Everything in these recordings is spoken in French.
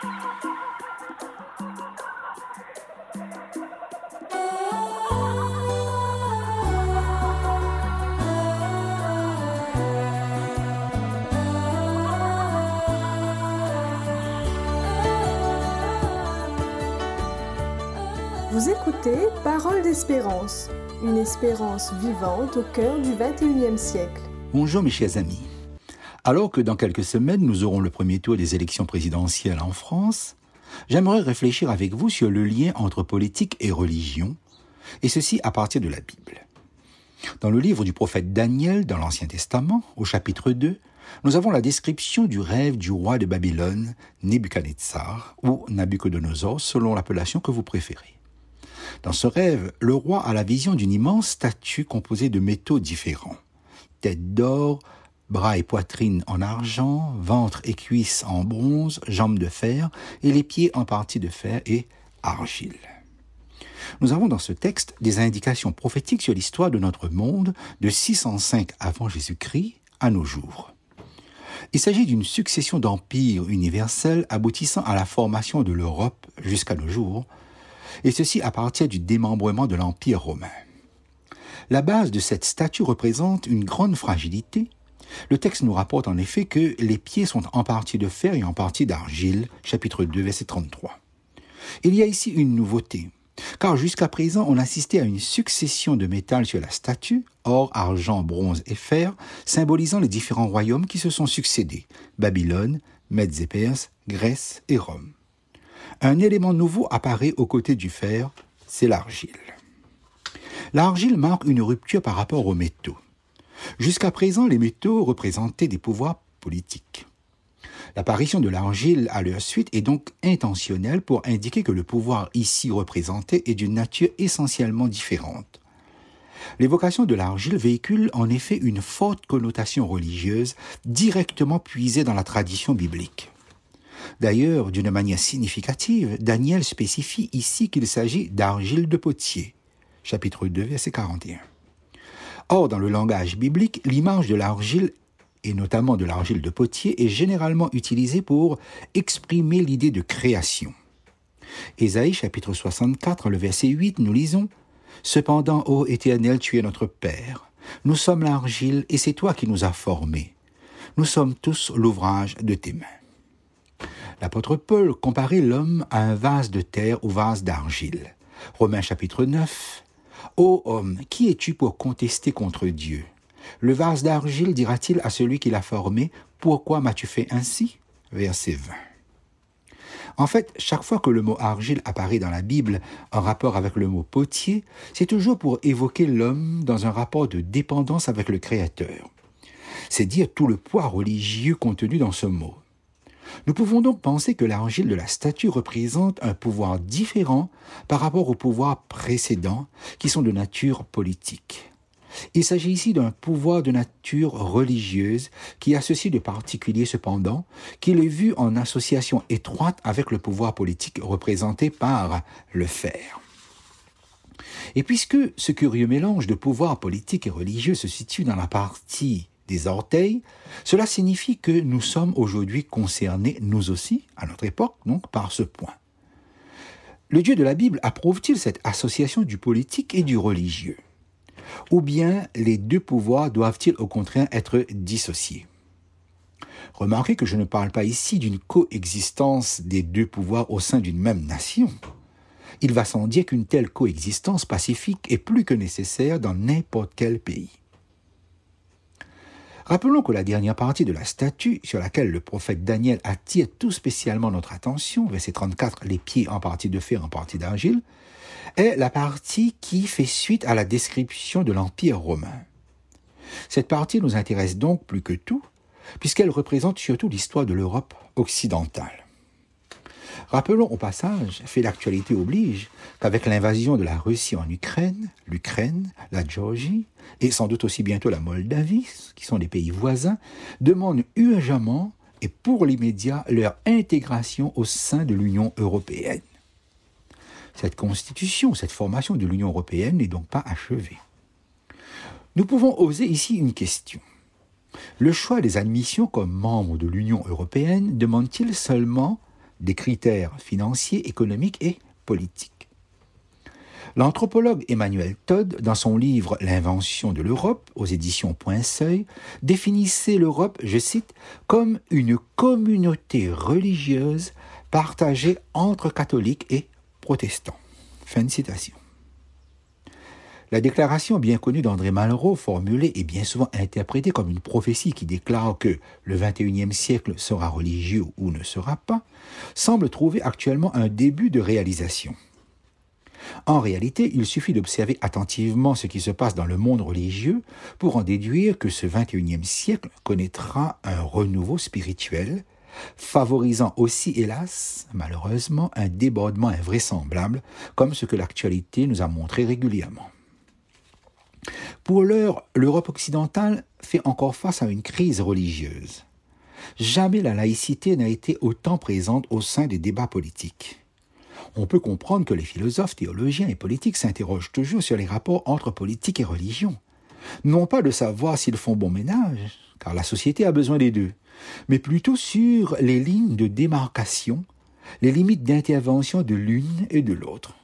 Vous écoutez Parole d'espérance, une espérance vivante au cœur du 21e siècle. Bonjour mes chers amis. Alors que dans quelques semaines nous aurons le premier tour des élections présidentielles en France, j'aimerais réfléchir avec vous sur le lien entre politique et religion, et ceci à partir de la Bible. Dans le livre du prophète Daniel dans l'Ancien Testament, au chapitre 2, nous avons la description du rêve du roi de Babylone, Nebuchadnezzar, ou Nabucodonosor, selon l'appellation que vous préférez. Dans ce rêve, le roi a la vision d'une immense statue composée de métaux différents. Tête d'or, bras et poitrine en argent, ventre et cuisses en bronze, jambes de fer, et les pieds en partie de fer et argile. Nous avons dans ce texte des indications prophétiques sur l'histoire de notre monde de 605 avant Jésus-Christ à nos jours. Il s'agit d'une succession d'empires universels aboutissant à la formation de l'Europe jusqu'à nos jours, et ceci à partir du démembrement de l'Empire romain. La base de cette statue représente une grande fragilité. Le texte nous rapporte en effet que les pieds sont en partie de fer et en partie d'argile, chapitre 2, verset 33. Il y a ici une nouveauté, car jusqu'à présent on assistait à une succession de métal sur la statue, or, argent, bronze et fer, symbolisant les différents royaumes qui se sont succédés, Babylone, Mèdes et Grèce et Rome. Un élément nouveau apparaît aux côtés du fer, c'est l'argile. L'argile marque une rupture par rapport aux métaux. Jusqu'à présent, les métaux représentaient des pouvoirs politiques. L'apparition de l'argile à leur suite est donc intentionnelle pour indiquer que le pouvoir ici représenté est d'une nature essentiellement différente. L'évocation de l'argile véhicule en effet une forte connotation religieuse directement puisée dans la tradition biblique. D'ailleurs, d'une manière significative, Daniel spécifie ici qu'il s'agit d'argile de potier. Chapitre 2, verset 41. Or, dans le langage biblique, l'image de l'argile, et notamment de l'argile de potier, est généralement utilisée pour exprimer l'idée de création. Ésaïe chapitre 64, le verset 8, nous lisons Cependant, ô Éternel, tu es notre Père. Nous sommes l'argile et c'est toi qui nous as formés. Nous sommes tous l'ouvrage de tes mains. L'apôtre Paul comparait l'homme à un vase de terre ou vase d'argile. Romains chapitre 9. Ô homme, qui es-tu pour contester contre Dieu? Le vase d'argile dira-t-il à celui qui l'a formé, Pourquoi m'as-tu fait ainsi? Verset 20. En fait, chaque fois que le mot argile apparaît dans la Bible en rapport avec le mot potier, c'est toujours pour évoquer l'homme dans un rapport de dépendance avec le Créateur. C'est dire tout le poids religieux contenu dans ce mot. Nous pouvons donc penser que l'argile de la statue représente un pouvoir différent par rapport aux pouvoirs précédents qui sont de nature politique. Il s'agit ici d'un pouvoir de nature religieuse qui a ceci de particulier cependant qu'il est vu en association étroite avec le pouvoir politique représenté par le fer. Et puisque ce curieux mélange de pouvoir politique et religieux se situe dans la partie des orteils, cela signifie que nous sommes aujourd'hui concernés, nous aussi, à notre époque, donc, par ce point. Le Dieu de la Bible approuve-t-il cette association du politique et du religieux? Ou bien les deux pouvoirs doivent-ils au contraire être dissociés? Remarquez que je ne parle pas ici d'une coexistence des deux pouvoirs au sein d'une même nation. Il va sans dire qu'une telle coexistence pacifique est plus que nécessaire dans n'importe quel pays. Rappelons que la dernière partie de la statue, sur laquelle le prophète Daniel attire tout spécialement notre attention, verset 34, les pieds en partie de fer, en partie d'argile, est la partie qui fait suite à la description de l'Empire romain. Cette partie nous intéresse donc plus que tout, puisqu'elle représente surtout l'histoire de l'Europe occidentale. Rappelons au passage, fait l'actualité oblige, qu'avec l'invasion de la Russie en Ukraine, l'Ukraine, la Géorgie, et sans doute aussi bientôt la Moldavie, qui sont des pays voisins, demandent urgemment et pour l'immédiat leur intégration au sein de l'Union européenne. Cette constitution, cette formation de l'Union européenne n'est donc pas achevée. Nous pouvons oser ici une question. Le choix des admissions comme membres de l'Union européenne demande-t-il seulement des critères financiers, économiques et politiques. L'anthropologue Emmanuel Todd, dans son livre L'invention de l'Europe, aux éditions Point Seuil, définissait l'Europe, je cite, comme une communauté religieuse partagée entre catholiques et protestants. Fin de citation. La déclaration bien connue d'André Malraux, formulée et bien souvent interprétée comme une prophétie qui déclare que le XXIe siècle sera religieux ou ne sera pas, semble trouver actuellement un début de réalisation. En réalité, il suffit d'observer attentivement ce qui se passe dans le monde religieux pour en déduire que ce XXIe siècle connaîtra un renouveau spirituel, favorisant aussi, hélas, malheureusement, un débordement invraisemblable, comme ce que l'actualité nous a montré régulièrement. Pour l'heure, l'Europe occidentale fait encore face à une crise religieuse. Jamais la laïcité n'a été autant présente au sein des débats politiques. On peut comprendre que les philosophes, théologiens et politiques s'interrogent toujours sur les rapports entre politique et religion. Non pas de savoir s'ils font bon ménage, car la société a besoin des deux, mais plutôt sur les lignes de démarcation, les limites d'intervention de l'une et de l'autre.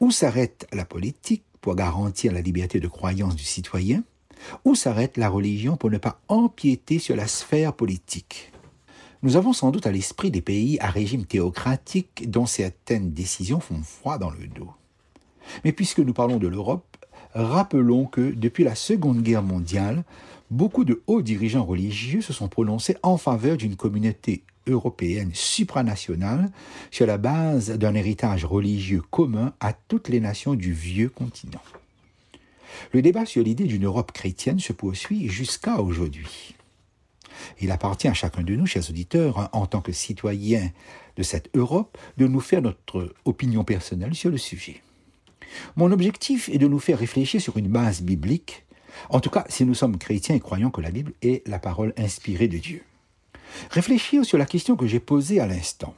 Où s'arrête la politique pour garantir la liberté de croyance du citoyen, où s'arrête la religion pour ne pas empiéter sur la sphère politique. Nous avons sans doute à l'esprit des pays à régime théocratique dont certaines décisions font froid dans le dos. Mais puisque nous parlons de l'Europe, rappelons que depuis la Seconde Guerre mondiale, beaucoup de hauts dirigeants religieux se sont prononcés en faveur d'une communauté européenne supranationale sur la base d'un héritage religieux commun à toutes les nations du vieux continent. Le débat sur l'idée d'une Europe chrétienne se poursuit jusqu'à aujourd'hui. Il appartient à chacun de nous, chers auditeurs, en tant que citoyens de cette Europe, de nous faire notre opinion personnelle sur le sujet. Mon objectif est de nous faire réfléchir sur une base biblique, en tout cas si nous sommes chrétiens et croyons que la Bible est la parole inspirée de Dieu. Réfléchir sur la question que j'ai posée à l'instant.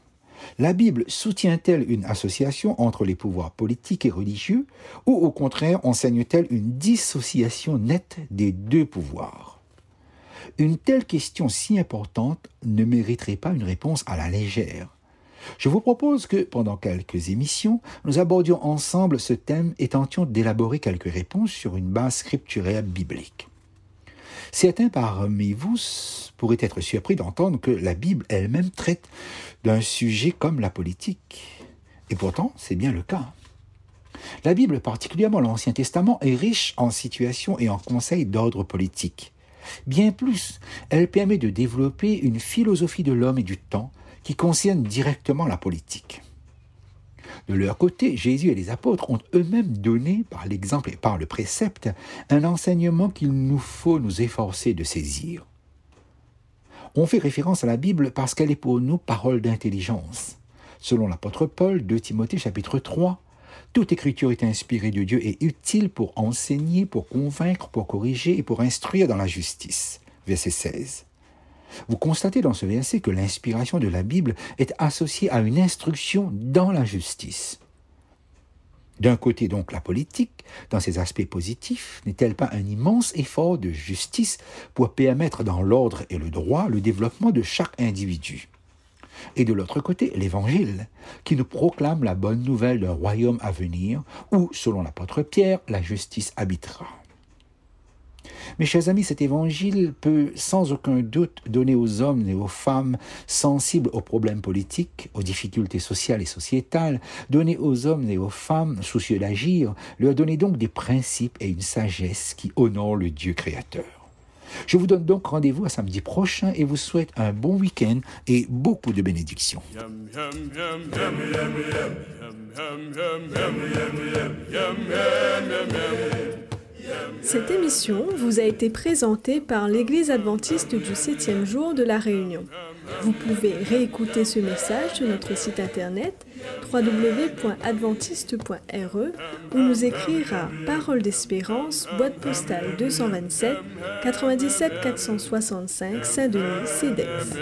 La Bible soutient-elle une association entre les pouvoirs politiques et religieux ou au contraire enseigne-t-elle une dissociation nette des deux pouvoirs? Une telle question si importante ne mériterait pas une réponse à la légère. Je vous propose que, pendant quelques émissions, nous abordions ensemble ce thème et tentions d'élaborer quelques réponses sur une base scripturaire biblique. Certains parmi vous pourraient être surpris d'entendre que la Bible elle-même traite d'un sujet comme la politique. Et pourtant, c'est bien le cas. La Bible, particulièrement l'Ancien Testament, est riche en situations et en conseils d'ordre politique. Bien plus, elle permet de développer une philosophie de l'homme et du temps qui concerne directement la politique. De leur côté, Jésus et les apôtres ont eux-mêmes donné, par l'exemple et par le précepte, un enseignement qu'il nous faut nous efforcer de saisir. On fait référence à la Bible parce qu'elle est pour nous parole d'intelligence. Selon l'apôtre Paul, 2 Timothée chapitre 3, toute écriture est inspirée de Dieu et utile pour enseigner, pour convaincre, pour corriger et pour instruire dans la justice. Verset 16. Vous constatez dans ce verset que l'inspiration de la Bible est associée à une instruction dans la justice. D'un côté donc la politique, dans ses aspects positifs, n'est-elle pas un immense effort de justice pour permettre dans l'ordre et le droit le développement de chaque individu? Et de l'autre côté, l'Évangile, qui nous proclame la bonne nouvelle d'un royaume à venir où, selon l'apôtre Pierre, la justice habitera. Mes chers amis, cet évangile peut sans aucun doute donner aux hommes et aux femmes sensibles aux problèmes politiques, aux difficultés sociales et sociétales, donner aux hommes et aux femmes soucieux d'agir, leur donner donc des principes et une sagesse qui honorent le Dieu créateur. Je vous donne donc rendez-vous à samedi prochain et vous souhaite un bon week-end et beaucoup de bénédictions. Cette émission vous a été présentée par l'Église adventiste du septième jour de la Réunion. Vous pouvez réécouter ce message sur notre site internet www.adventiste.re ou nous écrire à Parole d'Espérance, boîte postale 227 97 465 Saint-Denis, CEDEX.